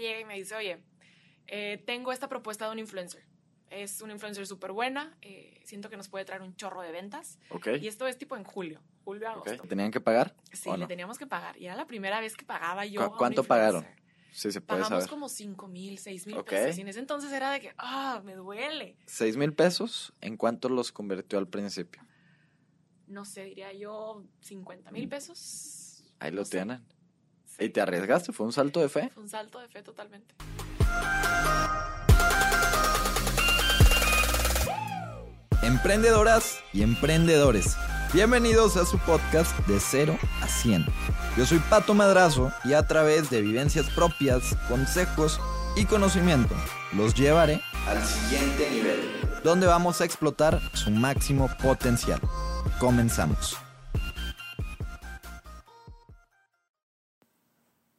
llega y me dice, oye, eh, tengo esta propuesta de un influencer. Es un influencer súper buena, eh, siento que nos puede traer un chorro de ventas. Ok. Y esto es tipo en julio, julio, agosto. ok. ¿Tenían que pagar? Sí, ¿O le teníamos que pagar. Y era la primera vez que pagaba yo. ¿Cu- a un cuánto pagaron? Sí, se puede Pagamos saber. como 5 mil, 6 mil pesos. Y en ese entonces era de que, ah, me duele. ¿Seis mil pesos? ¿En cuánto los convirtió al principio? No sé, diría yo 50 mil pesos. Ahí No lo sé. tienen. ¿Y te arriesgaste? ¿Fue un salto de fe? Fue un salto de fe totalmente. Emprendedoras y emprendedores, bienvenidos a su podcast de 0 a 100. Yo soy Pato Madrazo y a través de vivencias propias, consejos y conocimiento los llevaré al siguiente nivel, donde vamos a explotar su máximo potencial. Comenzamos.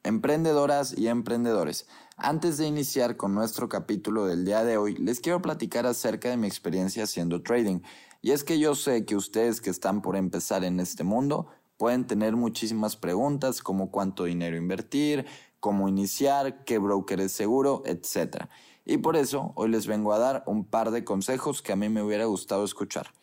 Emprendedoras y emprendedores, antes de iniciar con nuestro capítulo del día de hoy, les quiero platicar acerca de mi experiencia haciendo trading. Y es que yo sé que ustedes que están por empezar en este mundo pueden tener muchísimas preguntas como cuánto dinero invertir, cómo iniciar, qué broker es seguro, etc. Y por eso hoy les vengo a dar un par de consejos que a mí me hubiera gustado escuchar.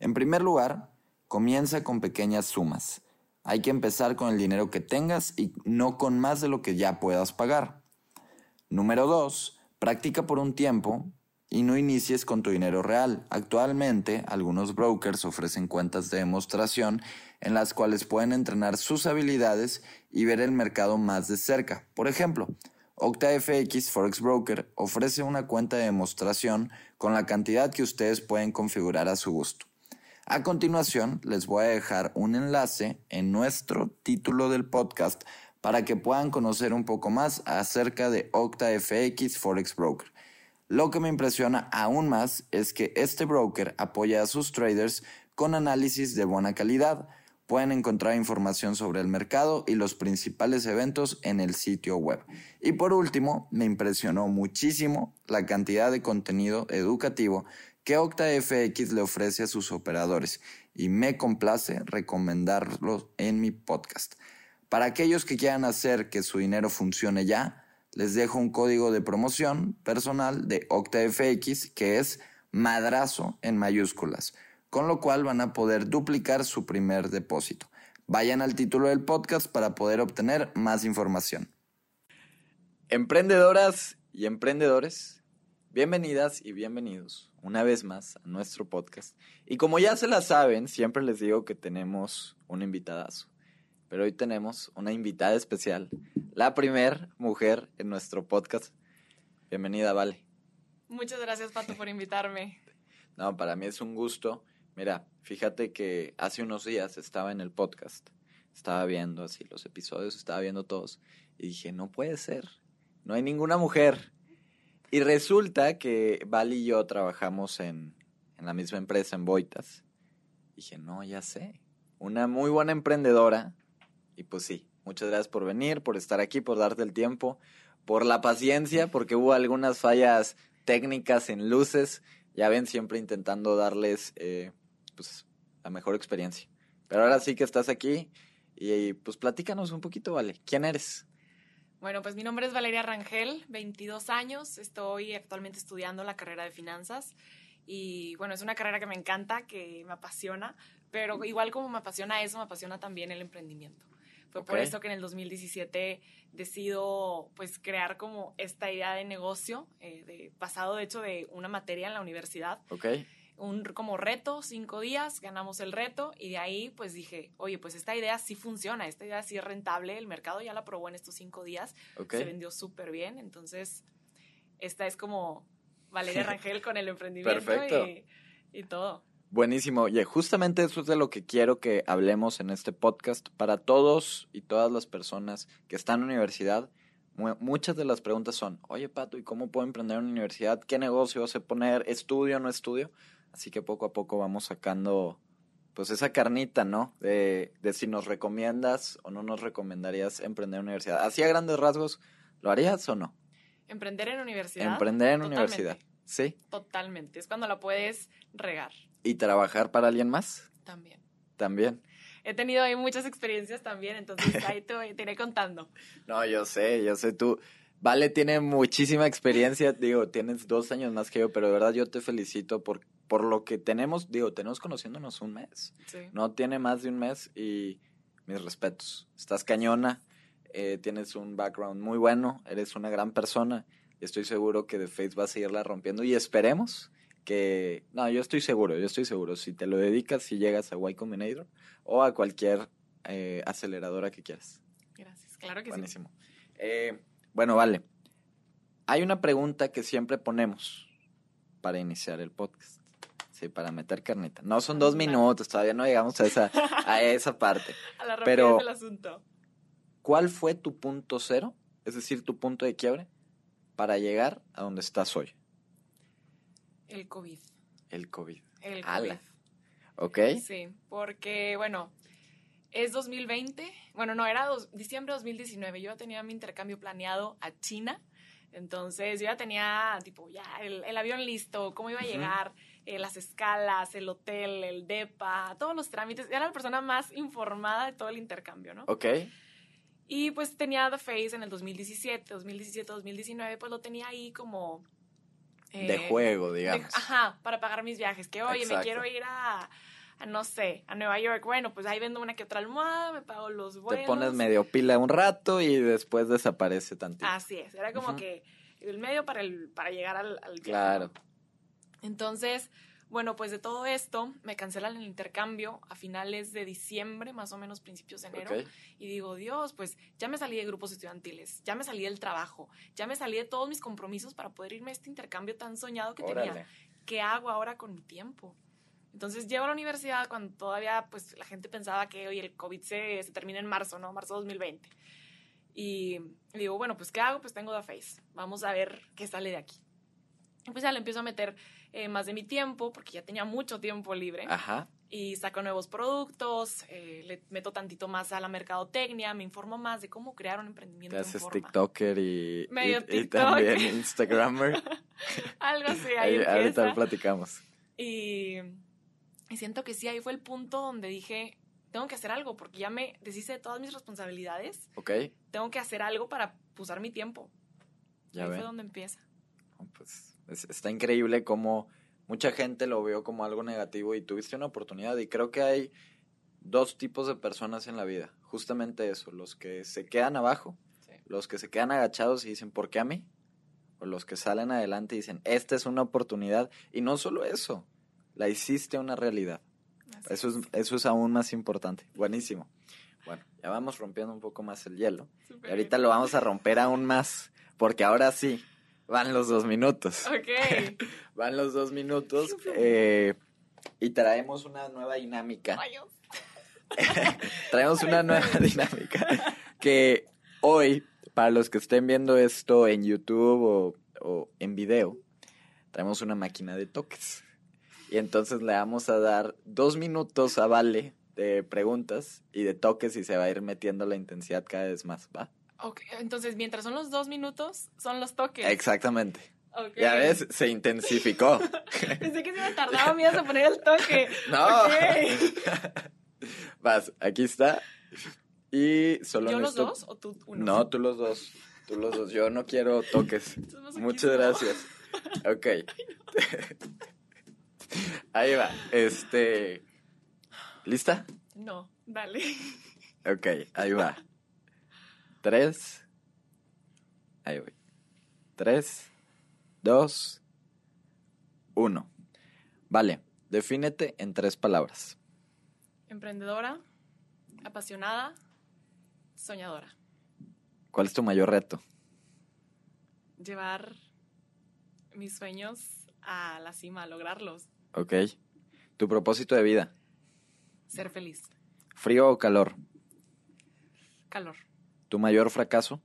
En primer lugar, comienza con pequeñas sumas. Hay que empezar con el dinero que tengas y no con más de lo que ya puedas pagar. Número 2. Practica por un tiempo y no inicies con tu dinero real. Actualmente, algunos brokers ofrecen cuentas de demostración en las cuales pueden entrenar sus habilidades y ver el mercado más de cerca. Por ejemplo, OctaFX Forex Broker ofrece una cuenta de demostración con la cantidad que ustedes pueden configurar a su gusto. A continuación, les voy a dejar un enlace en nuestro título del podcast para que puedan conocer un poco más acerca de OctaFX Forex Broker. Lo que me impresiona aún más es que este broker apoya a sus traders con análisis de buena calidad. Pueden encontrar información sobre el mercado y los principales eventos en el sitio web. Y por último, me impresionó muchísimo la cantidad de contenido educativo que OctaFX le ofrece a sus operadores y me complace recomendarlos en mi podcast. Para aquellos que quieran hacer que su dinero funcione ya, les dejo un código de promoción personal de OctaFX que es madrazo en mayúsculas, con lo cual van a poder duplicar su primer depósito. Vayan al título del podcast para poder obtener más información. Emprendedoras y emprendedores, bienvenidas y bienvenidos una vez más a nuestro podcast. Y como ya se la saben, siempre les digo que tenemos un invitadazo. Pero hoy tenemos una invitada especial, la primer mujer en nuestro podcast. Bienvenida, Vale. Muchas gracias, Pato, por invitarme. No, para mí es un gusto. Mira, fíjate que hace unos días estaba en el podcast, estaba viendo así los episodios, estaba viendo todos y dije, no puede ser, no hay ninguna mujer. Y resulta que Vale y yo trabajamos en, en la misma empresa, en Boitas. Dije, no, ya sé, una muy buena emprendedora. Y pues sí, muchas gracias por venir, por estar aquí, por darte el tiempo, por la paciencia, porque hubo algunas fallas técnicas en luces. Ya ven, siempre intentando darles eh, pues, la mejor experiencia. Pero ahora sí que estás aquí y pues platícanos un poquito, ¿vale? ¿Quién eres? Bueno, pues mi nombre es Valeria Rangel, 22 años, estoy actualmente estudiando la carrera de finanzas y bueno, es una carrera que me encanta, que me apasiona, pero igual como me apasiona eso, me apasiona también el emprendimiento. Fue por Ok. eso que en el 2017 decido pues crear como esta idea de negocio, eh, de, basado de hecho de una materia en la universidad, ¿Ok? Un como reto, cinco días, ganamos el reto y de ahí pues dije, oye, pues esta idea sí funciona, esta idea sí es rentable, el mercado ya la probó en estos cinco días, ¿Ok? se vendió súper bien, entonces esta es como Valeria Rangel con el emprendimiento. Y, y todo. Buenísimo. Oye, justamente eso es de lo que quiero que hablemos en este podcast. Para todos y todas las personas que están en la universidad, mu- muchas de las preguntas son, oye, Pato, ¿y cómo puedo emprender en universidad? ¿Qué negocio vas a poner? ¿Estudio o no estudio? Así que poco a poco vamos sacando, pues, esa carnita, ¿no? De, de si nos recomiendas o no nos recomendarías emprender en universidad. Así a grandes rasgos, ¿lo harías o no? Emprender en universidad. Emprender en totalmente, universidad. Sí. Totalmente, es cuando la puedes regar ¿Y trabajar para alguien más? también. También. He tenido ahí muchas experiencias también, entonces ahí te, te iré contando. No, yo sé, yo sé, tú, Vale tiene muchísima experiencia, digo, tienes dos años más que yo, pero de verdad yo te felicito por, por lo que tenemos, digo, tenemos conociéndonos un mes. Sí. No tiene más de un mes y mis respetos. Estás cañona, eh, tienes un background muy bueno, eres una gran persona y estoy seguro que The Face va a seguirla rompiendo y esperemos que... No, yo estoy seguro, yo estoy seguro. Si te lo dedicas, si llegas a Y Combinator o a cualquier eh, aceleradora que quieras. Gracias, claro que Buenísimo. Eh, bueno, vale. Hay una pregunta que siempre ponemos para iniciar el podcast. Sí, para meter carnita. No son dos minutos, todavía no llegamos a esa, a esa parte. A la pero- del asunto. ¿Cuál fue tu punto cero? Es decir, tu punto de quiebre para llegar a donde estás hoy. El COVID. El COVID. El COVID. Ala. ¿Ok? Sí, porque, bueno, es 2020. Bueno, no, era dos- diciembre de 2019. Yo ya tenía mi intercambio planeado a China. Entonces, yo ya tenía, tipo, ya el, el avión listo, cómo iba a llegar, eh, las escalas, el hotel, el DEPA, todos los trámites. Era la persona más informada de todo el intercambio, ¿no? ¿Ok? Y pues tenía The Face en el 2017, 2017, 2019, pues lo tenía ahí como... de eh, juego, de- digamos. ajá, para pagar mis viajes. Que, oye, Exacto. me quiero ir a, a, no sé, a Nueva York. Bueno, pues ahí vendo una que otra almohada, me pago los vuelos. Te pones medio pila un rato y después desaparece tantito. Así es, era como que el medio para, el, para llegar al, Claro. Entonces, bueno, pues de todo esto, me cancelan el intercambio a finales de diciembre, más o menos principios de enero. Y digo, Dios, pues ya me salí de grupos estudiantiles, ya me salí del trabajo, ya me salí de todos mis compromisos para poder irme a este intercambio tan soñado que tenía. ¿Qué hago ahora con mi tiempo? Entonces llego a la universidad cuando todavía pues la gente pensaba que oye, el COVID se, se termina en marzo, ¿no? Marzo 2020. Y digo, bueno, pues ¿qué hago? Pues tengo The Face. Vamos a ver qué sale de aquí. Y pues ya le empiezo a meter eh, más de mi tiempo, porque ya tenía mucho tiempo libre Ajá. y saco nuevos productos, eh, le meto tantito más a la mercadotecnia, me informo más de cómo crear un emprendimiento. Te en haces forma. TikToker y, Medio y- y TikTok. también Instagrammer. Algo así, ahí Ahí, ahorita lo platicamos. Y, y siento que sí, ahí fue el punto donde dije, tengo que hacer algo, porque ya me deshice de todas mis responsabilidades, ¿Ok? tengo que hacer algo para usar mi tiempo. Ya ahí ven. fue donde empieza. Pues es- está increíble cómo mucha gente lo vio como algo negativo y tuviste una oportunidad. Y creo que hay dos tipos de personas en la vida. Justamente eso, los que se quedan abajo, Sí. los que se quedan agachados y dicen, ¿por qué a mí? O los que salen adelante y dicen, esta es una oportunidad. Y no solo eso, la hiciste una realidad. Así Eso es, eso es aún más importante. Buenísimo. Bueno, ya vamos rompiendo un poco más el hielo. Súper Y ahorita lo vamos a romper aún más, porque ahora sí, van los dos minutos. Ok. Van los dos minutos eh, y traemos una nueva dinámica. Traemos una nueva dinámica que hoy, para los que estén viendo esto en YouTube o, o en video, traemos una máquina de toques. Y entonces le vamos a dar dos minutos a Vale de preguntas y de toques y se va a ir metiendo la intensidad cada vez más, ¿va? Ok, entonces mientras son los dos minutos, son los toques. Exactamente. Ok. Ya ves, se intensificó. Pensé que se me tardaba me ibas a poner el toque. No. Vas, aquí está. Y solo ¿Yo los dos o tú uno? No, tú los dos. Tú los dos. Yo no quiero toques. Muchas gracias. Ok. Ahí va. Este. ¿Lista? No, dale. Ok, ahí va. Tres. Ahí voy. Tres, dos, uno. Vale, defínete en tres palabras. Emprendedora, apasionada, soñadora. ¿Cuál es tu mayor reto? Llevar mis sueños a la cima, a lograrlos. Ok. Tu propósito de vida. Ser feliz. ¿Frío o calor? Calor. ¿Tu mayor fracaso?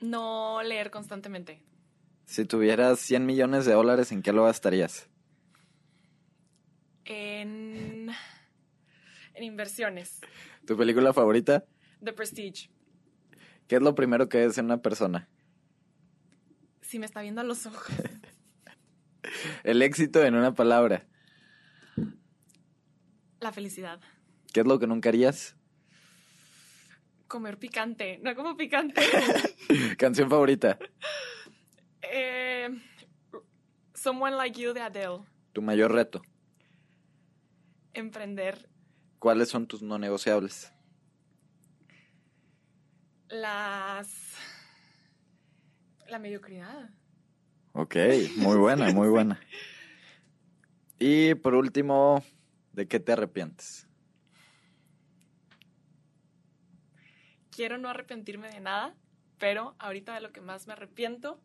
No leer constantemente. Si tuvieras 100 millones de dólares, ¿en qué lo gastarías? En, en inversiones. ¿Tu película favorita? The Prestige. ¿Qué es lo primero que ves en una persona? Si me está viendo a los ojos. El éxito en una palabra. La felicidad. ¿Qué es lo que nunca harías? Comer picante, no como picante. Canción favorita. Eh, Someone Like You de Adele. Tu mayor reto. Emprender ¿Cuáles son tus no negociables? las... La mediocridad. Ok, muy buena, muy buena. Y por último, ¿de qué te arrepientes? Quiero no arrepentirme de nada, pero ahorita de lo que más me arrepiento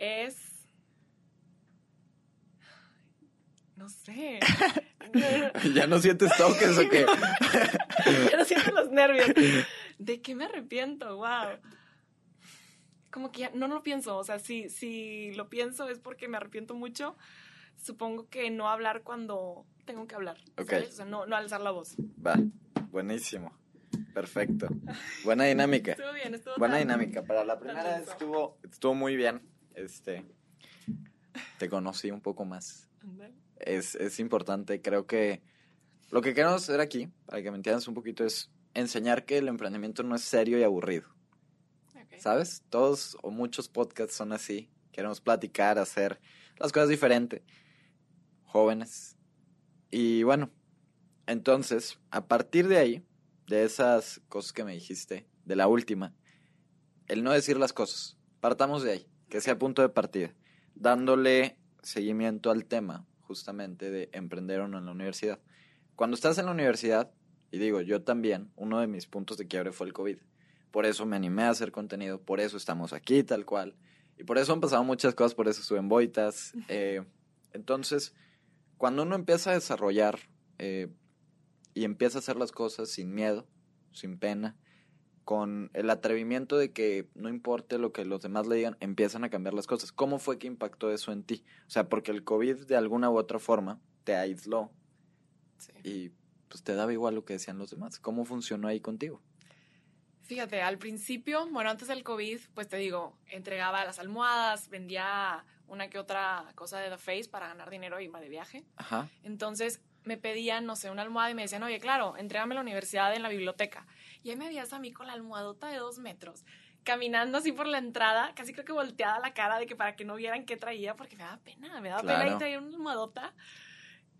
es... No sé. ¿Ya no sientes toques o qué? ya no siento los nervios. ¿De qué me arrepiento? Wow. Como que ya no lo pienso. O sea, si, si lo pienso es porque me arrepiento mucho. Supongo que no hablar cuando tengo que hablar. O sea, no, no alzar la voz. Va, buenísimo. Perfecto. Buena dinámica. Estuvo bien, estuvo Buena tan- dinámica. Para la primera estuvo, estuvo muy bien. Este, te conocí un poco más. Es, es importante, creo que lo que queremos hacer aquí, para que me entiendas un poquito, es enseñar que el emprendimiento no es serio y aburrido. ¿Sabes? Todos o muchos podcasts son así. Queremos platicar, hacer las cosas diferentes. Jóvenes. Y bueno, entonces, a partir de ahí, de esas cosas que me dijiste, de la última, el no decir las cosas. Partamos de ahí, que sea punto de partida, dándole seguimiento al tema justamente de emprender o no en la universidad. Cuando estás en la universidad, y digo, yo también, uno de mis puntos de quiebre fue el COVID. Por eso me animé a hacer contenido, por eso estamos aquí tal cual. Y por eso han pasado muchas cosas, por eso suben boitas. Eh, entonces, cuando uno empieza a desarrollar eh, y empieza a hacer las cosas sin miedo, sin pena, con el atrevimiento de que no importe lo que los demás le digan, empiezan a cambiar las cosas. ¿Cómo fue que impactó eso en ti? O sea, porque el COVID de alguna u otra forma te aisló Sí. y pues te daba igual lo que decían los demás. ¿Cómo funcionó ahí contigo? Fíjate, al principio, bueno, antes del COVID, pues te digo, entregaba las almohadas, vendía una que otra cosa de The Face para ganar dinero y irme de viaje. Ajá. Entonces me pedían, no sé, una almohada y me decían, oye, claro, entrégame a la universidad en la biblioteca. Y ahí me veías a mí con la almohadota de dos metros, caminando así por la entrada, casi creo que volteada la cara de que para que no vieran qué traía, porque me daba pena, me daba pena y traía una almohadota.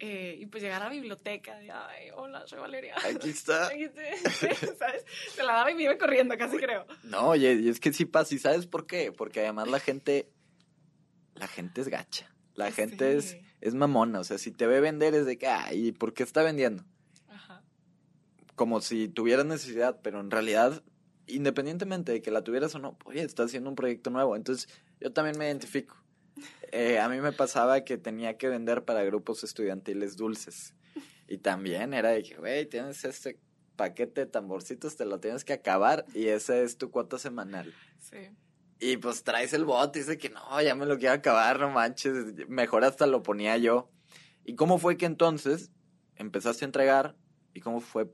Eh, y pues llegar a la biblioteca, de, ay, hola, soy Valeria. Aquí está. Aquí te- ¿Sabes? Se la daba y me iba corriendo, casi creo. No, oye, y es que sí pasa. ¿Y sabes por qué? Porque además la gente, la gente es gacha. La gente es, es mamona. O sea, si te ve vender es de que, ay, ¿por qué está vendiendo? Ajá. Como si tuvieras necesidad, pero en realidad, independientemente de que la tuvieras o no, oye, estás haciendo un proyecto nuevo. Entonces, yo también me identifico. Eh, a mí me pasaba que tenía que vender para grupos estudiantiles dulces. Y también era de que, güey, tienes este paquete de tamborcitos, te lo tienes que acabar y esa es tu cuota semanal. Sí. Y pues traes el bote y dice que no, ya me lo quiero acabar, no manches, mejor hasta lo ponía yo. ¿Y cómo fue que entonces empezaste a entregar y cómo fue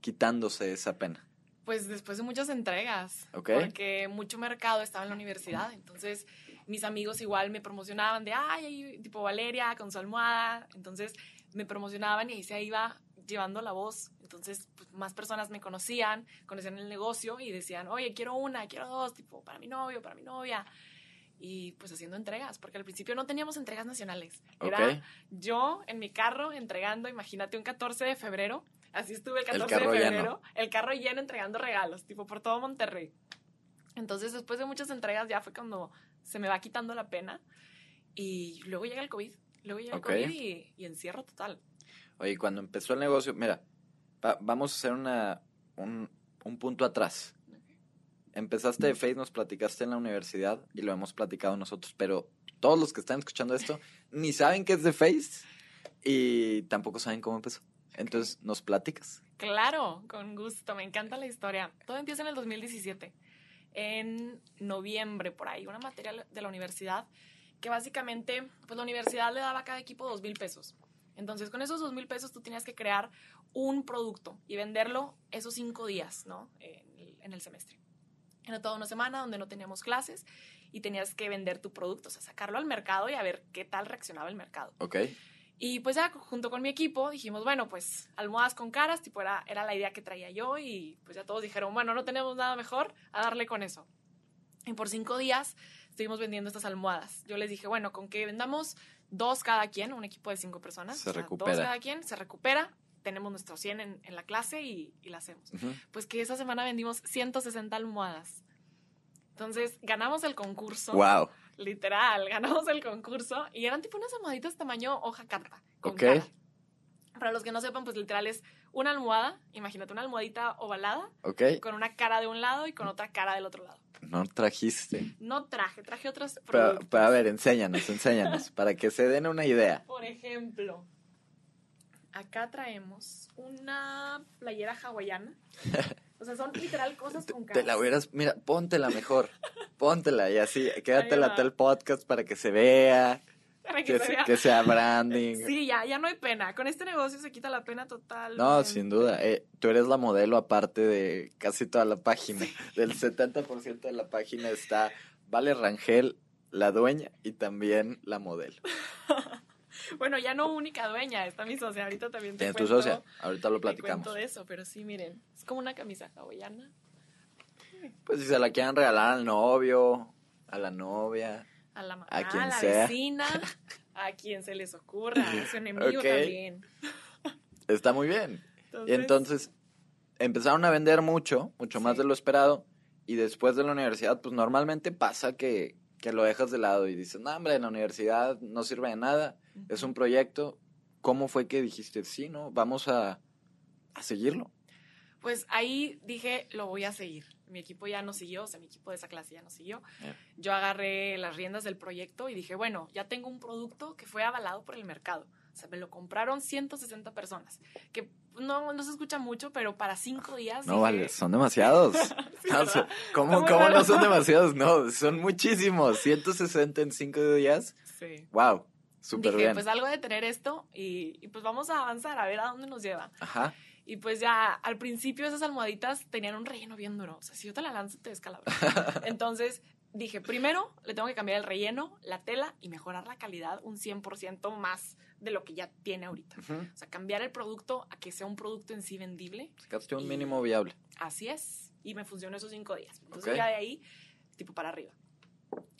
quitándose esa pena? Pues después de muchas entregas. Ok. Porque mucho mercado estaba en la universidad. Entonces, mis amigos igual me promocionaban de, ay, tipo Valeria con su almohada. Entonces, me promocionaban y ahí se iba llevando la voz. Entonces, pues, más personas me conocían, conocían el negocio y decían, oye, quiero una, quiero dos, tipo, para mi novio, para mi novia. Y pues haciendo entregas, porque al principio no teníamos entregas nacionales. Era Ok. yo en mi carro entregando, imagínate, un 14 de febrero. Así estuve el El 14 de lleno. febrero. El carro lleno entregando regalos, tipo por todo Monterrey. Entonces, después de muchas entregas, ya fue cuando se me va quitando la pena. Y luego llega el COVID. Luego llega el COVID y, y encierro total. Oye, cuando empezó el negocio, mira, va- vamos a hacer una, un, un punto atrás. Empezaste de Face, nos platicaste en la universidad y lo hemos platicado nosotros, pero todos los que están escuchando esto ni saben qué es de Face y tampoco saben cómo empezó. Entonces, ¿nos platicas? Claro, con gusto. Me encanta la historia. Todo empieza en el 2017. En noviembre, por ahí, una materia de la universidad que básicamente, pues la universidad le daba a cada equipo dos mil pesos. Entonces, con esos dos mil pesos tú tenías que crear un producto y venderlo esos cinco días, ¿no? En el, semestre. Era toda una semana donde no teníamos clases y tenías que vender tu producto, o sea, sacarlo al mercado y a ver qué tal reaccionaba el mercado. Ok. Y pues ya junto con mi equipo dijimos, bueno, pues almohadas con caras, tipo era, era la idea que traía yo y pues ya todos dijeron, bueno, no tenemos nada mejor, a darle con eso. Y por cinco días estuvimos vendiendo estas almohadas. Yo les dije, bueno, con que vendamos dos cada quien, un equipo de cinco personas, Se o sea, recupera. dos cada quien, se recupera, tenemos nuestro 100 en, en la clase y, y la hacemos. Pues que esa semana vendimos 160 almohadas. Entonces ganamos el concurso. Wow. Literal, ganamos el concurso y eran tipo unas almohaditas tamaño hoja carta. Con Ok. cara. Para los que no sepan, pues literal es una almohada, imagínate una almohadita ovalada Ok. con una cara de un lado y con otra cara del otro lado. No trajiste. No traje, traje otros Pero, pero a ver, enséñanos, enséñanos, para que se den una idea. Por ejemplo, acá traemos una playera hawaiana. O sea, son literal cosas con Te caras. la hubieras, mira, póntela mejor. Póntela y así, quédatela todo el podcast para que se vea, Para que que, se se- vea. que sea branding. Sí, ya, ya no hay pena. Con este negocio se quita la pena total. No, sin duda. eh, tú eres la modelo aparte de casi toda la página. Del 70% de la página está Vale Rangel, la dueña, y también la modelo. Bueno, ya no única dueña, está mi socia. Ahorita también te ¿Tienes tu cuento- socia? Ahorita lo te platicamos. cuento de eso, pero sí, miren. Es como una camisa hawaiana. Pues si se la quieren regalar al novio, a la novia. A la mamá, A la sea. vecina, a quien se les ocurra, a su enemigo también. Está muy bien. Y Entonces, entonces empezaron a vender mucho, mucho más de lo esperado. Y después de la universidad, pues normalmente pasa que, que lo dejas de lado y dices, no, hombre, en la universidad no sirve de nada, es un proyecto. ¿Cómo fue que dijiste, sí, no, vamos a, a seguirlo? Pues ahí dije, lo voy a seguir. Mi equipo ya no siguió, o sea, mi equipo de esa clase ya no siguió. Yo agarré las riendas del proyecto y dije, bueno, ya tengo un producto que fue avalado por el mercado. O sea, me lo compraron 160 personas, que no, no se escucha mucho, pero para cinco días... No, dije, vale, son demasiados. Sí, No, ¿Cómo, cómo no son demasiados? No, son muchísimos. 160 en 5 días. Sí. Wow, súper Dije, bien. pues algo de tener esto y, y pues vamos a avanzar, a ver a dónde nos lleva. Ajá. Y pues ya al principio esas almohaditas tenían un relleno bien duro. O sea, si yo te la lanzo, te descalabra. Entonces dije, primero le tengo que cambiar el relleno, la tela y mejorar la calidad un 100% más de lo que ya tiene ahorita. Ujú. O sea, cambiar el producto a que sea un producto en sí vendible. Sacaste un mínimo viable. Así es. Y me funcionó esos cinco días. Entonces Ok. ya de ahí, tipo para arriba.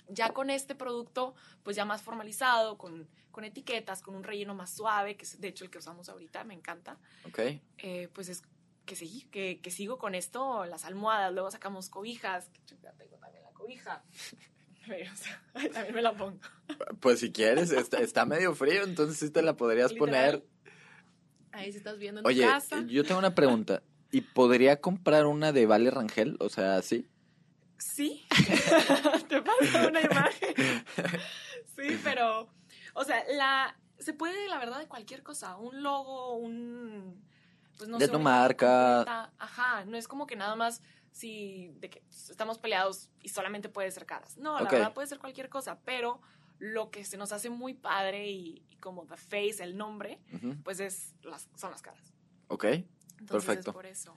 Ya con este producto, pues ya más formalizado, con, con etiquetas, con un relleno más suave, que es de hecho el que usamos ahorita, me encanta. Ok. eh, pues es que seguí, que, que sigo con esto, las almohadas, luego sacamos cobijas, que ya tengo también la cobija. O sea, ay, también me la pongo. Pues si quieres, está, está medio frío, entonces sí te la podrías Literal, poner. Ahí si estás viendo en tu Oye, casa. yo tengo una pregunta. ¿Y podría comprar una de Vale Rangel? O sea, sí. Sí, te paso una imagen. Sí, pero, o sea, la, se puede, la verdad, de cualquier cosa. Un logo, un, pues no De sé, tu marca. completa. Ajá, no es como que nada más si de que estamos peleados y solamente puede ser caras. No, la verdad puede ser cualquier cosa, pero lo que se nos hace muy padre y, y como the face, el nombre, pues es las, son las caras. Ok. Entonces Perfecto. es por eso.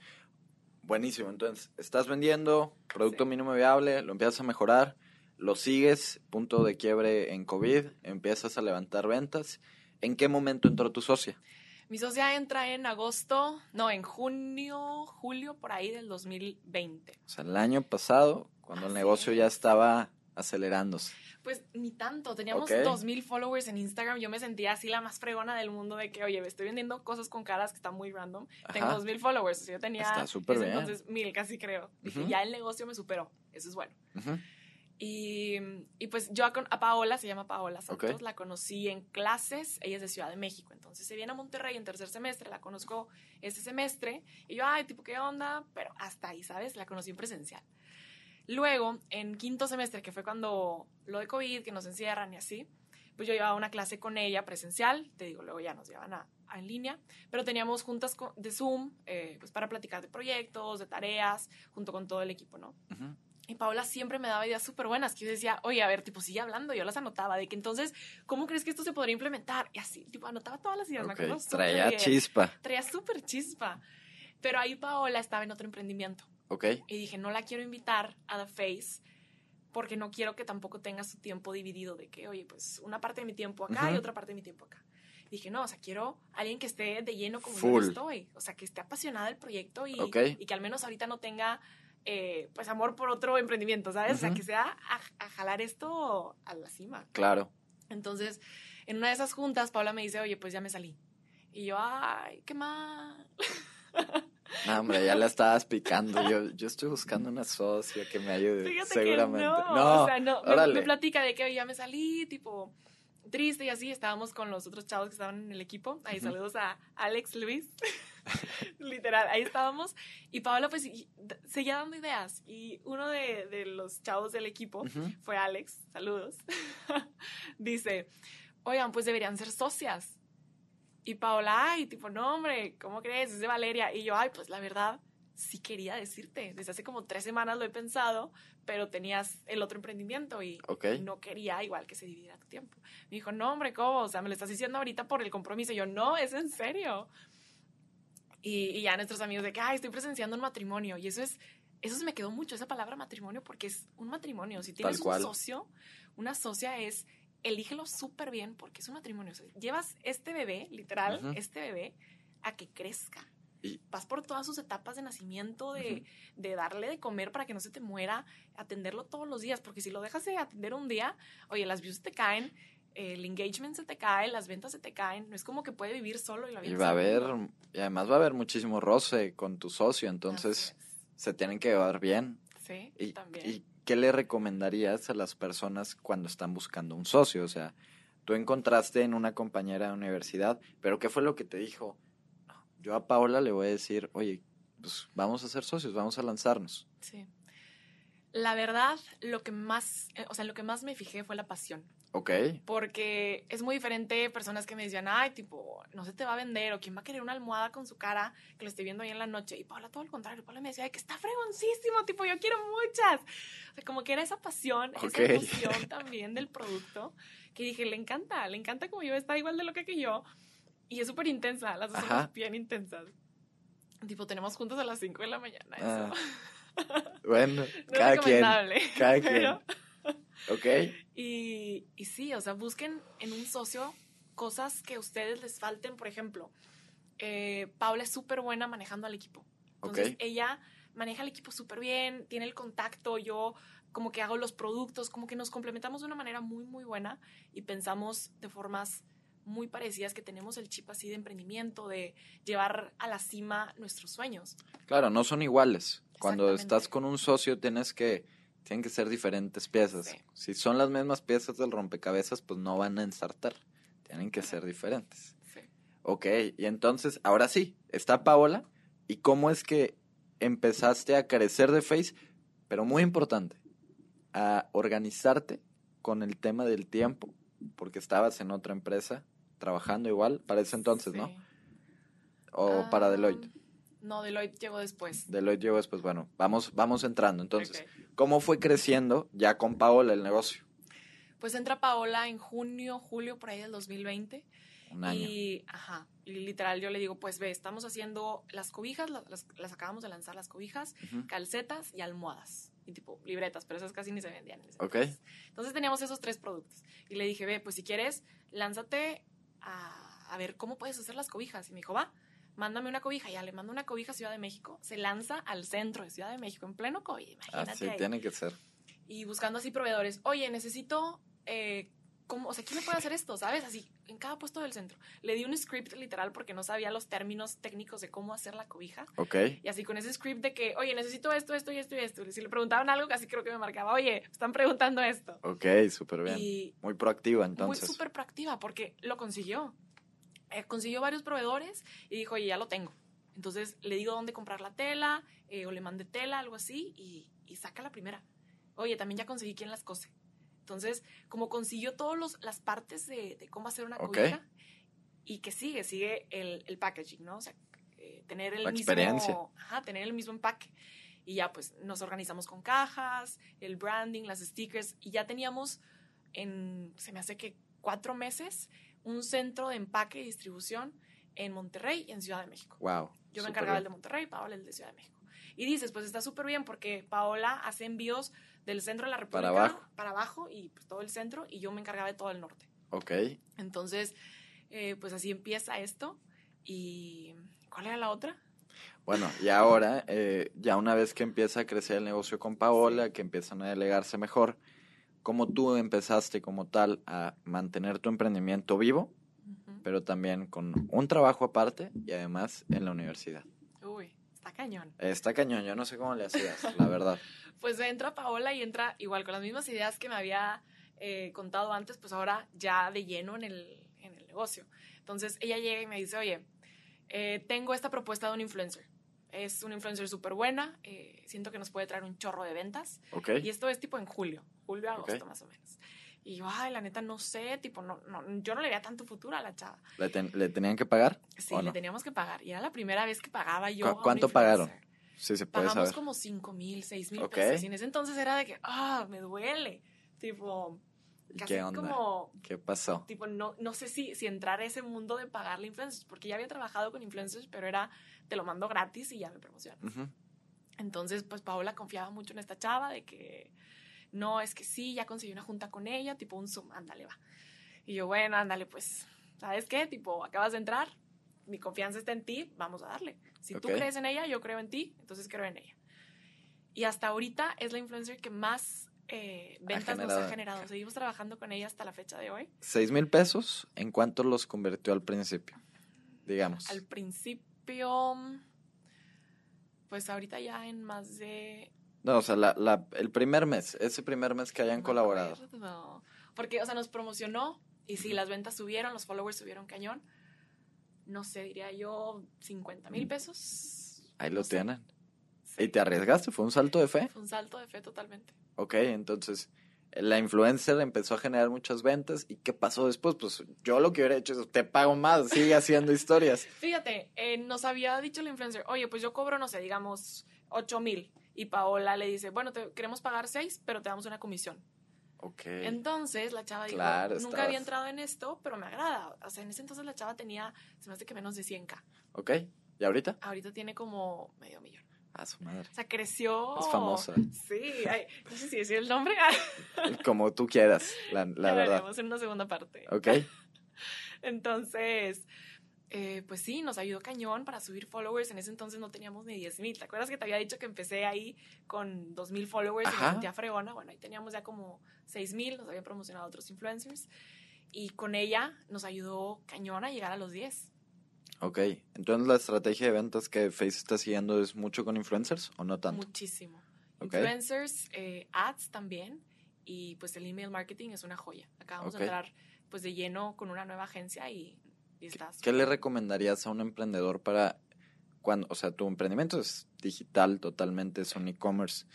Buenísimo. Entonces, estás vendiendo producto Sí. mínimo viable, lo empiezas a mejorar, lo sigues, punto de quiebre en COVID, empiezas a levantar ventas. ¿En qué momento entró tu socia? Mi socia entra en agosto, no, en junio, julio, por ahí del 2020. O sea, el año pasado, cuando el negocio ya es. estaba acelerándose. Pues ni tanto, teníamos Ok. 2000 followers en Instagram. Yo me sentía así la más fregona del mundo de que, oye, me estoy vendiendo cosas con caras que están muy random. Tengo Ajá. 2000 followers, o sea, yo tenía. Está súper ese bien. Entonces, mil casi creo. Dije, Ujú. ya el negocio me superó. Eso es bueno. Y, y pues yo a, Paola, se llama Paola Santos, la conocí en clases, ella es de Ciudad de México, entonces se viene a Monterrey en tercer semestre, la conozco este semestre, y yo, ay, tipo, ¿qué onda? Pero hasta ahí, ¿sabes? La conocí en presencial. Luego, en quinto semestre, que fue cuando lo de COVID, que nos encierran y así, pues yo llevaba una clase con ella presencial, te digo, luego ya nos llevan a, a en línea, pero teníamos juntas de Zoom, eh, pues para platicar de proyectos, de tareas, junto con todo el equipo, ¿no? Y Paola siempre me daba ideas súper buenas, que yo decía, oye, a ver, tipo, sigue hablando, yo las anotaba, de que entonces, ¿cómo crees que esto se podría implementar? Y así, tipo, anotaba todas las ideas, me Ok, acuerdo Traía chispa. Traía súper chispa. Pero ahí Paola estaba en otro emprendimiento. Ok. Y dije, no la quiero invitar a The Face porque no quiero que tampoco tenga su tiempo dividido de que, oye, pues una parte de mi tiempo acá y Ujú. otra parte de mi tiempo acá. dije, no, o sea, quiero alguien que esté de lleno como yo Full. lo estoy. O sea, que esté apasionada del proyecto y, Ok. y que al menos ahorita no tenga, eh, pues, amor por otro emprendimiento, ¿sabes? O sea, que sea a, a jalar esto a la cima. Claro. Entonces, en una de esas juntas, Paula me dice, oye, pues ya me salí. Y yo, ay, qué mal. No, hombre, ya la estabas picando. Yo, yo estoy buscando una socia que me ayude. Fíjate seguramente. que no. no o sea, no. Me, órale. me platica de que ya me salí, tipo, triste y así. Estábamos con los otros chavos que estaban en el equipo. Ahí saludos a Alex Luis. Literal, ahí estábamos. Y Paola, pues, y- seguía dando ideas. Y uno de, de los chavos del equipo fue Alex. Saludos. Dice, oigan, pues deberían ser socias. Y Paola, ay, tipo, no, hombre, ¿cómo crees? Es de Valeria. Y yo, ay, pues la verdad, sí quería decirte. Desde hace como tres semanas lo he pensado, pero tenías el otro emprendimiento y Ok. no quería igual que se dividiera tu tiempo. Me dijo, no, hombre, ¿cómo? O sea, me lo estás diciendo ahorita por el compromiso. Y yo, no, es en serio. Y, y ya nuestros amigos de que, ay, estoy presenciando un matrimonio. Y eso es, eso se me quedó mucho, esa palabra matrimonio, porque es un matrimonio. Si tienes un socio, una socia es, elígelo súper bien porque es un matrimonio. O sea, llevas este bebé, literal, este bebé, a que crezca. Y- Vas por todas sus etapas de nacimiento, de, de darle de comer para que no se te muera, atenderlo todos los días, porque si lo dejas de atender un día, oye, las views se te caen, el engagement se te cae, las ventas se te caen, no es como que puede vivir solo y la Y vida va a se haber, acumula. y además va a haber muchísimo roce con tu socio, entonces se tienen que llevar bien. Sí, ¿Y, también. ¿Y qué le recomendarías a las personas cuando están buscando un socio? O sea, tú encontraste en una compañera de universidad, pero ¿qué fue lo que te dijo? Yo a Paola le voy a decir, oye, pues vamos a ser socios, vamos a lanzarnos. Sí. La verdad, lo que más, eh, o sea, lo que más me fijé fue la pasión. Ok, Porque es muy diferente personas que me decían, ay, tipo, no se te va a vender, o quién va a querer una almohada con su cara que lo esté viendo ahí en la noche. Y Paula, todo lo contrario, Paula me decía, ay, que está fregoncísimo, tipo, yo quiero muchas. O sea, como que era esa pasión, Ok. esa emoción también del producto, que dije, le encanta, le encanta como yo, está igual de loca que yo. Y es súper intensa, las dos Ajá. somos bien intensas. Tipo, tenemos juntos a las 5 de la mañana. Eso. Ah, bueno, no es cada quien, recomendable. cada pero- ok, Y, y sí, o sea, busquen en un socio cosas que a ustedes les falten. Por ejemplo, eh, Paula es súper buena manejando al equipo. Entonces, Ok. ella maneja el equipo súper bien, tiene el contacto, yo como que hago los productos, como que nos complementamos de una manera muy, muy buena y pensamos de formas muy parecidas que tenemos el chip así de emprendimiento, de llevar a la cima nuestros sueños. claro, no son iguales. Cuando estás con un socio tienes que, tienen que ser diferentes piezas. Sí. Si son las mismas piezas del rompecabezas, pues no van a ensartar. Tienen que ser diferentes. Sí. Ok, y entonces, ahora sí, está Paola. ¿Y cómo es que empezaste a crecer de Face? Pero muy importante, a organizarte con el tema del tiempo, porque estabas en otra empresa trabajando igual para ese entonces, ¿no? O para Ah, Deloitte. No, Deloitte llegó después. Deloitte llegó después, bueno, vamos, vamos entrando. Entonces, Ok. ¿Cómo fue creciendo ya con Paola el negocio? Pues entra Paola en junio, julio, por ahí del 2020. Un año. Y, ajá, y literal yo le digo, pues ve, estamos haciendo las cobijas, las, acabamos de lanzar las cobijas, calcetas y almohadas. Y tipo, libretas, pero esas casi ni se vendían. Ok. Entonces teníamos esos tres productos. Y le dije, ve, pues si quieres, lánzate a, a ver cómo puedes hacer las cobijas. Y me dijo, va, mándame una cobija. Ya le mando una cobija a Ciudad de México. Se lanza al centro de Ciudad de México, en pleno COVID, imagínate. Así ahí Ah, tiene que ser. y buscando así proveedores. Oye, necesito, eh, ¿cómo? O sea, ¿quién me puede hacer esto? ¿Sabes? Así, en cada puesto del centro. Le di un script literal porque no sabía los términos técnicos de cómo hacer la cobija. Ok. Y así con ese script de que, oye, necesito esto, esto y esto y esto. Y si le preguntaban algo, casi creo que me marcaba, oye, están preguntando esto. Ok, súper bien. Y Muy proactiva muy entonces. súper proactiva porque lo consiguió. Eh, consiguió varios proveedores y dijo, oye, ya lo tengo. Entonces le digo dónde comprar la tela eh, o le mandé tela, algo así, y, y saca la primera. Oye, también ya conseguí quién las cose. Entonces, como consiguió todas las partes de, de cómo hacer una Ok. cobija, y que sigue, sigue el, el packaging, ¿no? O sea, eh, tener el La mismo... Ajá, tener el mismo empaque. Y ya pues nos organizamos con cajas, el branding, las stickers, y ya teníamos en, se me hace que cuatro meses, un centro de empaque y distribución en Monterrey y en Ciudad de México. Wow. Yo me encargaba el de. Monterrey, Paola el de Ciudad de México. Y dices, pues está súper bien porque Paola hace envíos del centro de la República Para abajo. para abajo y pues, todo el centro y yo me encargaba de todo el norte. Ok. Entonces, eh, pues así empieza esto. ¿Y cuál era la otra? Bueno, y ahora, eh, ya una vez que empieza a crecer el negocio con Paola, que empiezan a delegarse mejor, ¿cómo tú empezaste como tal a mantener tu emprendimiento vivo, Ujú. pero también con un trabajo aparte y además en la universidad? Uy, está cañón. Está cañón, yo no sé cómo le hacías, la verdad. Pues entra Paola y entra igual con las mismas ideas que me había eh, contado antes, pues ahora ya de lleno en el, en el negocio. Entonces ella llega y me dice, oye, eh, tengo esta propuesta de un influencer. Es una influencer súper buena, eh, siento que nos puede traer un chorro de ventas. ¿Ok? Y esto es tipo en julio, julio, agosto Ok. más o menos. Y yo, ay, la neta, no sé, tipo, no, no, yo no le veía tanto futuro a la chava. ¿Le, ten- le tenían que pagar? Sí, ¿O le no? teníamos que pagar. Y era la primera vez que pagaba yo. ¿Cu- cuánto pagaron? Sí, se puede Pagamos saber. como 5 mil, 6 mil Ok. pesos. Y en ese entonces era de que, ah, me duele. Tipo, ¿Y casi ¿Qué onda? como, ¿Qué pasó? tipo, no, no sé si, si entrar a ese mundo de pagarle influencers, porque ya había trabajado con influencers, pero era, te lo mando gratis y ya me promocionas. Ujú. Entonces, pues Paola confiaba mucho en esta chava de que, no, es que sí, ya conseguí una junta con ella, tipo un Zoom, ándale, va. Y yo, bueno, ándale, pues, ¿sabes qué? Tipo, acabas de entrar, mi confianza está en ti, vamos a darle. Si tú crees en ella, yo creo en ti, entonces creo en ella. Y hasta ahorita es la influencer que más eh, ventas nos ha generado. Seguimos trabajando con ella hasta la fecha de hoy. ¿Seis mil pesos? ¿En cuánto los convirtió al principio? Digamos. Al principio, pues ahorita ya en más de No, o sea, la- la- el primer mes, ese primer mes que hayan No colaborado. acuerdo. Porque, o sea, nos promocionó y sí, las ventas subieron, los followers subieron cañón. No sé, diría yo 50 mil pesos. Ahí No lo tienen. Sí. ¿Y te arriesgaste? ¿Fue un salto de fe? Fue un salto de fe totalmente. Ok, entonces la influencer empezó a generar muchas ventas. ¿Y qué pasó después? Pues yo lo que hubiera hecho es, te pago más, sigue haciendo historias. Fíjate, eh, nos había dicho la influencer, oye, pues yo cobro, no sé, digamos 8 mil. Y Paola le dice, bueno, te queremos pagar 6, pero te damos una comisión. Ok. Entonces la chava dijo, Claro, nunca estabas- había entrado en esto, pero me agrada. O sea, en ese entonces la chava tenía, se me hace que menos de 100k. Ok. ¿Y ahorita? Ahorita tiene como medio millón. A su madre. O sea, creció. Es famosa. Sí, ay, no sé si decir el nombre. Como tú quieras, la, la verdad. en una segunda parte. Ok. Entonces, eh, pues sí, nos ayudó cañón para subir followers. En ese entonces no teníamos ni 10 mil. ¿Te acuerdas que te había dicho que empecé ahí con 2 mil followers y Ajá. me sentía fregona? Bueno, ahí teníamos ya como 6 mil, nos habían promocionado otros influencers. Y con ella nos ayudó cañón a llegar a los 10. Ok. Entonces la estrategia de ventas que Face está siguiendo es mucho con influencers o no tanto? Muchísimo. Ok. Influencers, eh, ads también. Y pues el email marketing es una joya. Acabamos Ok. de entrar pues de lleno con una nueva agencia y, ¿Qué súper le recomendarías a un emprendedor para cuando, o sea, tu emprendimiento es digital totalmente, es un e-commerce?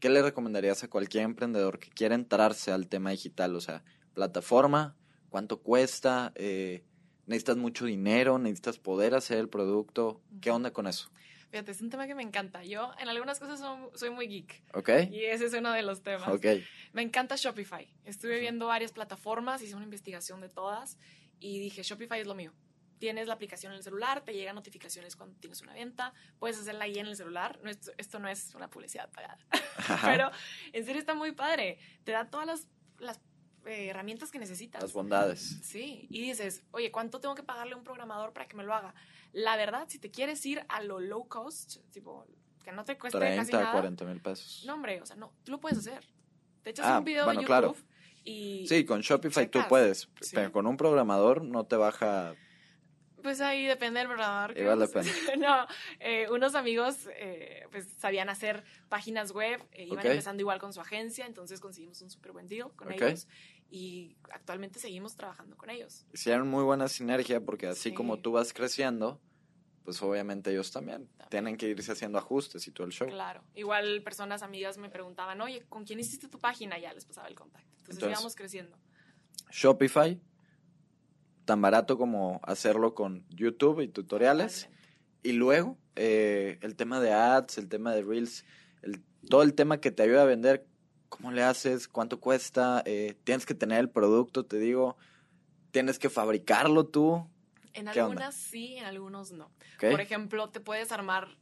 ¿Qué le recomendarías a cualquier emprendedor que quiera entrarse al tema digital? O sea, plataforma, cuánto cuesta, eh, necesitas mucho dinero, necesitas poder hacer el producto. ¿Qué onda con eso? Fíjate, es un tema que me encanta. Yo en algunas cosas soy, soy muy geek ¿Ok? y ese es uno de los temas. Ok. Me encanta Shopify. Estuve viendo varias plataformas, hice una investigación de todas y dije, Shopify es lo mío. Tienes la aplicación en el celular, te llegan notificaciones cuando tienes una venta, puedes hacerla ahí en el celular. No, esto, esto no es una publicidad pagada, pero en serio está muy padre. Te da todas las, las eh, herramientas que necesitas. Las bondades. Sí, y dices, oye, ¿cuánto tengo que pagarle a un programador para que me lo haga? La verdad, si te quieres ir a lo low cost, tipo, que no te cueste casi 30, nada. 40 mil pesos. No, hombre, o sea, no, tú lo puedes hacer. Te echas Ah, un video bueno, de claro. Y Sí, con Shopify tú puedes, Sí. pero con un programador no te baja. pues ahí depende del programador. Igual depende. no, eh, unos amigos eh, pues sabían hacer páginas web, eh, iban Ok. empezando igual con su agencia, entonces conseguimos un súper buen deal con Ok. ellos y actualmente seguimos trabajando con ellos. Hicieron muy buena sinergia porque así Sí. como tú vas creciendo, pues obviamente ellos también También. tienen que irse haciendo ajustes y todo el show. Claro. Igual personas amigas me preguntaban, oye, ¿con quién hiciste tu página? Ya les pasaba el contacto. Entonces, Entonces- íbamos creciendo. Shopify, tan barato como hacerlo con YouTube y tutoriales. Totalmente. Y luego, eh, el tema de ads, el tema de reels, el, todo el tema que te ayuda a vender, ¿cómo le haces? ¿Cuánto cuesta? Eh, tienes que tener el producto, te digo, tienes que fabricarlo tú. En algunas sí, en algunos no. ¿ok? Por ejemplo, te puedes armar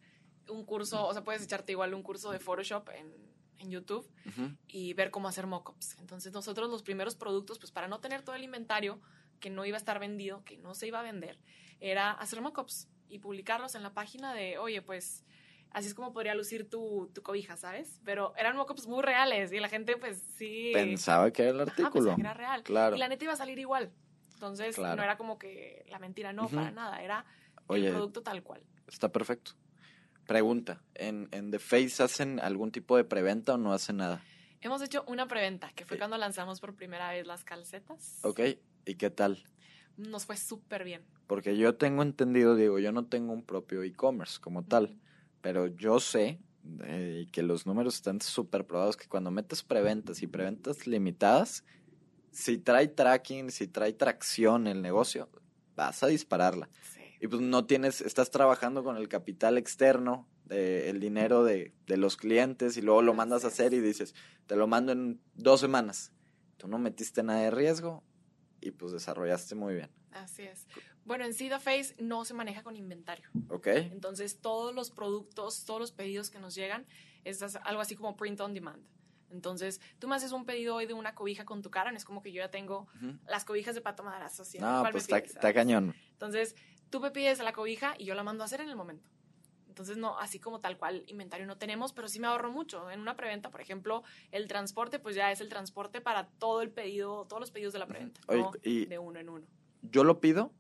un curso, o sea, puedes echarte igual un curso de Photoshop en, en YouTube Ujú. y ver cómo hacer mockups. Entonces, nosotros los primeros productos, pues para no tener todo el inventario, que no iba a estar vendido, que no se iba a vender, era hacer mockups y publicarlos en la página de, oye, pues así es como podría lucir tu, tu cobija, ¿sabes? Pero eran mockups muy reales y la gente pues sí... Pensaba que era el Ajá, artículo. pensaba que era real. Claro. Y la neta iba a salir igual. Entonces Claro. no era como que la mentira, no, para nada, era Oye, el producto tal cual. está perfecto. Pregunta, ¿en, ¿en The Face hacen algún tipo de preventa o no hacen nada? Hemos hecho una preventa, que fue Sí. cuando lanzamos por primera vez las calcetas. ¿Ok? ¿Y qué tal? Nos fue súper bien. Porque yo tengo entendido, digo, yo no tengo un propio e-commerce como tal, pero yo sé eh, que los números están súper probados que cuando metes preventas y preventas limitadas, si trae tracking, si trae tracción el negocio, vas a dispararla. Sí. Y pues no tienes, estás trabajando con el capital externo, el dinero de, de los clientes y luego lo mandas a hacer y dices, te lo mando en dos semanas. Tú no metiste nada de riesgo y pues desarrollaste muy bien. Así es. Bueno, en Sida Face no se maneja con inventario. ¿Ok? Entonces, todos los productos, todos los pedidos que nos llegan, es algo así como print on demand. Entonces, tú me haces un pedido hoy de una cobija con tu cara, no es como que yo ya tengo Ujú. las cobijas de Pato Madrazo. ¿sí? No, ¿Cuál me pues está, cañón. Entonces, tú me pides la cobija y yo la mando a hacer en el momento. Entonces, no, así como tal cual inventario no tenemos, pero sí me ahorro mucho. En una preventa, por ejemplo, el transporte, pues ya es el transporte para todo el pedido, todos los pedidos de la preventa, Oye, no y- de uno en uno. Yo lo pido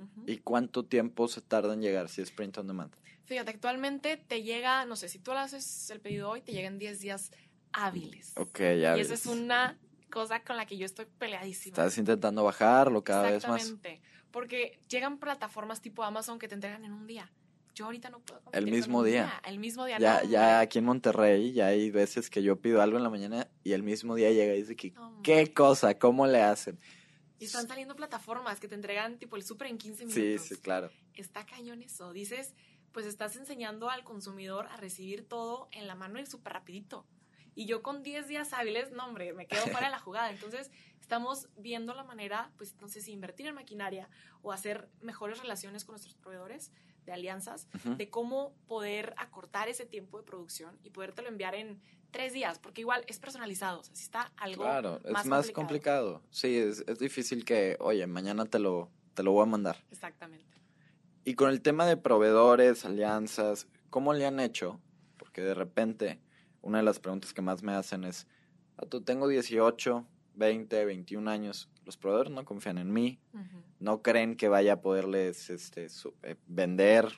Ujú. y cuánto tiempo se tarda en llegar si es print on demand. Fíjate, actualmente te llega, no sé, si tú haces el pedido hoy, te llegan 10 días hábiles. Ok, ya y esa ves. es una cosa con la que yo estoy peleadísima. Estás intentando bajarlo cada vez más. Exactamente. Porque llegan plataformas tipo Amazon que te entregan en un día. Yo ahorita no puedo. El mismo día. El mismo día. Ya, no, ya aquí en Monterrey ya hay veces que yo pido algo en la mañana y el mismo día llega y dice que qué cosa, cómo le hacen. Y están saliendo plataformas que te entregan tipo el súper en 15 Sí, minutos. sí, claro. Está cañón eso. Dices, pues estás enseñando al consumidor a recibir todo en la mano y súper rapidito. Y yo con 10 días hábiles, no hombre, me quedo fuera de la jugada. Entonces, estamos viendo la manera, pues si invertir en maquinaria o hacer mejores relaciones con nuestros proveedores de alianzas, de cómo poder acortar ese tiempo de producción y podértelo enviar en tres días, porque igual es personalizado, o sea, si está algo Claro, es más más complicado. complicado. Sí, es, es difícil que, oye, mañana te lo, te lo voy a mandar. Exactamente. Y con el tema de proveedores, alianzas, ¿cómo le han hecho? Porque de repente, una de las preguntas que más me hacen es, tú tengo 18, 20, 21 años, los proveedores no confían en mí, no creen que vaya a poderles este, su- eh, vender,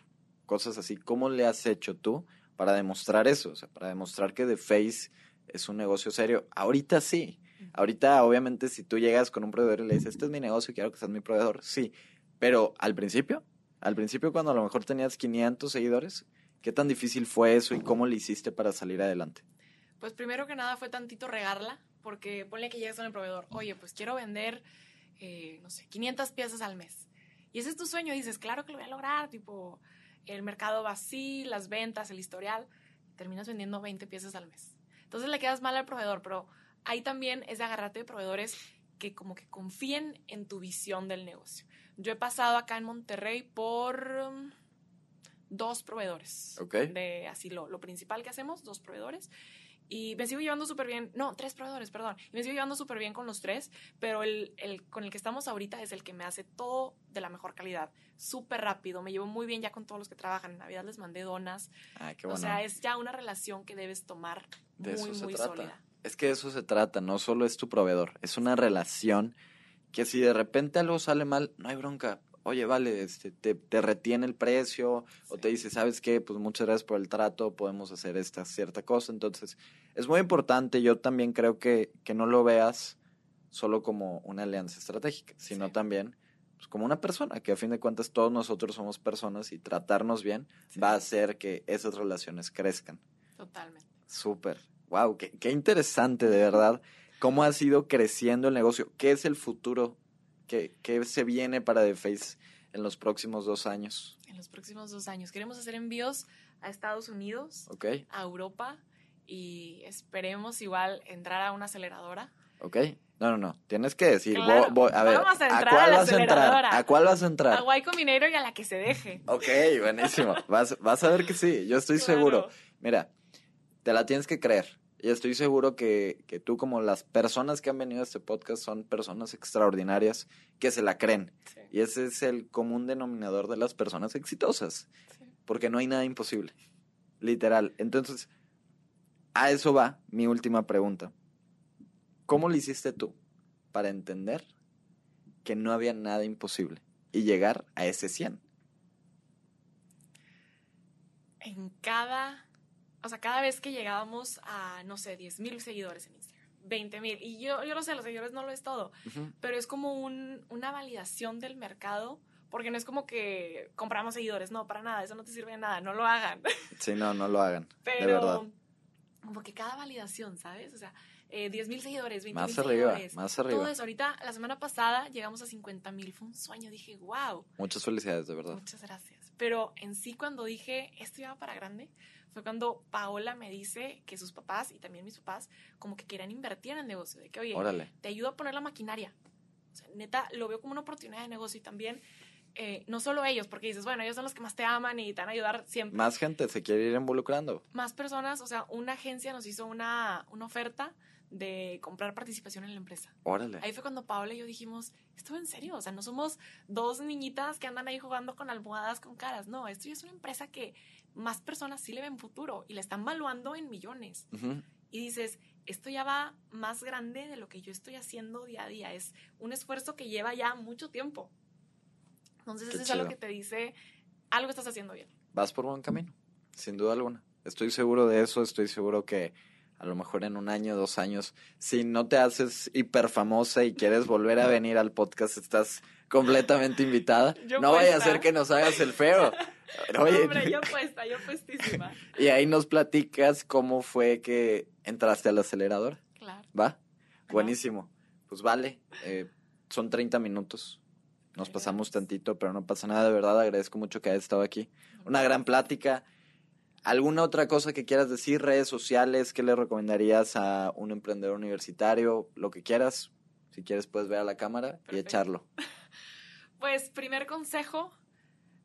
cosas así. ¿Cómo le has hecho tú para demostrar eso? O sea, para demostrar que The Face es un negocio serio. Ahorita sí. Ahorita, obviamente, si tú llegas con un proveedor y le dices, este es mi negocio, quiero que seas mi proveedor, sí. Pero al principio, al principio cuando a lo mejor tenías 500 seguidores, ¿qué tan difícil fue eso y cómo le hiciste para salir adelante? Pues primero que nada fue tantito regarla, porque ponle que llegas con el proveedor, oye, pues quiero vender, eh, no sé, 500 piezas al mes. Y ese es tu sueño, dices, claro que lo voy a lograr, tipo, el mercado va así, las ventas, el historial, terminas vendiendo 20 piezas al mes. Entonces le quedas mal al proveedor, pero ahí también es de agarrarte de proveedores que como que confíen en tu visión del negocio. Yo he pasado acá en Monterrey por um, dos proveedores. De así lo, lo principal que hacemos, dos proveedores. Y me sigo llevando súper bien, no, tres proveedores, perdón. Y me sigo llevando súper bien con los tres, pero el, el con el que estamos ahorita es el que me hace todo de la mejor calidad, súper rápido. Me llevo muy bien ya con todos los que trabajan. En Navidad les mandé donas. Ah, qué O bueno. sea, es ya una relación que debes tomar De muy, eso se muy trata. sólida. Es que de eso se trata, no solo es tu proveedor, es una relación que si de repente algo sale mal, no hay bronca. Oye, vale, este, te, te retiene el precio o te dice, ¿sabes qué? Pues muchas gracias por el trato, podemos hacer esta cierta cosa. Entonces, es muy importante, yo también creo que, que no lo veas solo como una alianza estratégica, sino Sí. también pues, como una persona, que a fin de cuentas todos nosotros somos personas y tratarnos bien Sí. va a hacer que esas relaciones crezcan. Totalmente. Súper. Wow, qué, qué interesante, de verdad. ¿Cómo ha ido creciendo el negocio? ¿Qué es el futuro? ¿Qué, qué se viene para The Face en los próximos dos años? En los próximos dos años queremos hacer envíos a Estados Unidos, ¿Ok? a Europa y esperemos igual entrar a una aceleradora. ¿Ok? No, no, no. Tienes que decir. Claro, a ver, vamos a entrar cuál a la vas a entrar? aceleradora. ¿A cuál vas a A entrar? Guay Combinator y a la que se deje. Ok, buenísimo. Vas, vas a ver que sí. Yo estoy Claro. seguro. Mira, te la tienes que creer. Y estoy seguro que, que tú, como las personas que han venido a este podcast, son personas extraordinarias que se la creen. Sí, Y ese es el común denominador de las personas exitosas, sí. porque no hay nada imposible. Literal. Entonces, a eso va mi última pregunta. ¿Cómo lo hiciste tú para entender que no había nada imposible y llegar a ese 100? En cada, o sea, cada vez que llegábamos a, no sé, 10 mil seguidores en Instagram, 20 mil, y yo, yo lo sé, los seguidores no lo es todo, pero es como un, una validación del mercado, porque no es como que compramos seguidores, no, para nada, eso no te sirve de nada, no lo hagan. Sí, no, no lo hagan. Pero, de verdad. como que cada validación, ¿sabes? O sea, eh, 10 mil seguidores, 20 Más mil arriba, seguidores. más arriba. Todo eso, ahorita, la semana pasada llegamos a 50 mil, fue un sueño, dije, wow, Muchas felicidades, de verdad. muchas gracias. Pero en sí, cuando dije, esto va para grande, fue cuando Paola me dice que sus papás y también mis papás, como que querían invertir en el negocio, de que, oye, Órale. te ayudo a poner la maquinaria. O sea, neta, lo veo como una oportunidad de negocio y también, eh, no solo ellos, porque dices, bueno, ellos son los que más te aman y te van a ayudar siempre. Más gente se quiere ir involucrando. Más personas, o sea, una agencia nos hizo una, una oferta de comprar participación en la empresa. Órale. Ahí fue cuando Paola y yo dijimos, esto en serio, o sea, no somos dos niñitas que andan ahí jugando con almohadas con caras, no, esto ya es una empresa que más personas sí le ven futuro y le están valuando en millones. Y dices, esto ya va más grande de lo que yo estoy haciendo día a día, es un esfuerzo que lleva ya mucho tiempo. Entonces, Qué eso es algo que te dice, algo estás haciendo bien. Vas por buen camino, sin duda alguna. Estoy seguro de eso, estoy seguro que a lo mejor en un año, dos años, si no te haces hiper famosa y quieres volver a venir al podcast, estás completamente invitada. Yo no vaya a puesta. ser que nos hagas el feo. Oye, Hombre, yo puesta, yo puestísima. y ahí nos platicas cómo fue que entraste al acelerador. Claro. ¿Va? Buenísimo. Pues vale, eh, son 30 minutos. Nos pasamos tantito, pero no pasa nada, de verdad. Agradezco mucho que hayas estado aquí. Una gran plática. ¿Alguna otra cosa que quieras decir? Redes sociales, ¿qué le recomendarías a un emprendedor universitario? Lo que quieras. Si quieres, puedes ver a la cámara y echarlo. Pues primer consejo,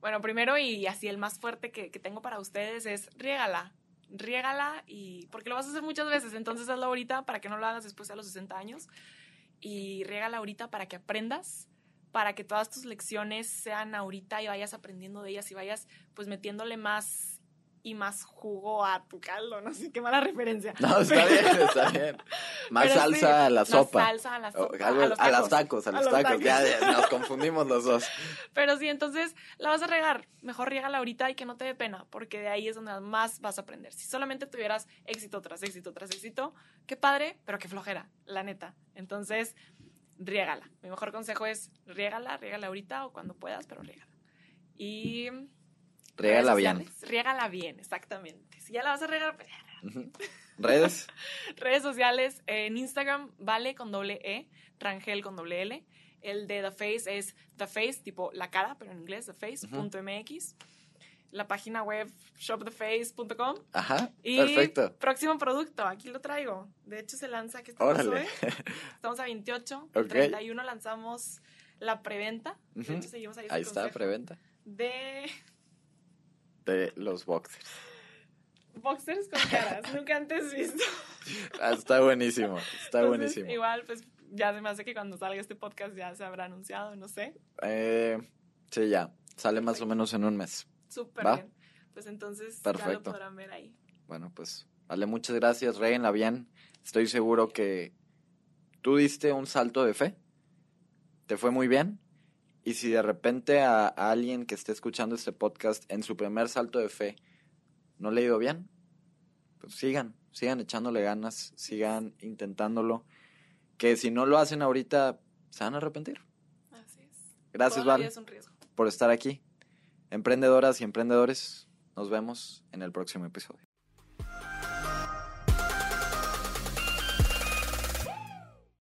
bueno, primero y así el más fuerte que, que tengo para ustedes es riégala, riégala y porque lo vas a hacer muchas veces, entonces hazlo ahorita para que no lo hagas después a los 60 años y riégala ahorita para que aprendas, para que todas tus lecciones sean ahorita y vayas aprendiendo de ellas y vayas pues metiéndole más y más jugo a tu caldo, no sé qué mala referencia. No, está bien, está bien. Más Pero sí, salsa a la más sopa. salsa a la sopa. a los a los tacos. a los los tacos. tacos. Ya, ya, nos confundimos los dos. Pero sí, entonces la vas a regar. Mejor riégala ahorita y que no te dé pena, porque de ahí es donde más vas a aprender. Si solamente tuvieras éxito tras éxito tras éxito, qué padre, pero qué flojera, la neta. Entonces, riégala. Mi mejor consejo es riégala, riégala ahorita o cuando puedas, pero riégala. Y. Régala redes bien. Riégala bien, exactamente. Si ya la vas a regar, pues ya. ¿Redes? Redes sociales, en Instagram, vale con doble E, Rangel con doble L. El de The Face es The Face, tipo la cara, pero en inglés, theface.mx. La página web shoptheface.com. Ajá, Y perfecto. próximo producto, aquí lo traigo. De hecho, se lanza, que estamos hoy? Estamos a 28. El Ok. 31 lanzamos la preventa. De Ujú. hecho, seguimos ahí. Ahí está, preventa. De De los boxers. boxers con caras, nunca antes visto. Ah, está buenísimo, está Entonces, buenísimo. Igual, pues ya se me hace que cuando salga este podcast ya se habrá anunciado, no sé. Eh, sí, ya. Sale más o menos en un mes. Súper ¿Va? bien. Pues entonces ya Perfecto. lo podrán ver ahí. Bueno, pues, vale, muchas gracias, Regenla bien. Estoy seguro que tú diste un salto de fe. Te fue muy bien. Y si de repente a, a alguien que esté escuchando este podcast en su primer salto de fe no le ha ido bien, pues sigan, sigan echándole ganas, sigan intentándolo. Que si no lo hacen ahorita, se van a arrepentir. Así es. Gracias, Val. es un por estar aquí. Emprendedoras y emprendedores, nos vemos en el próximo episodio.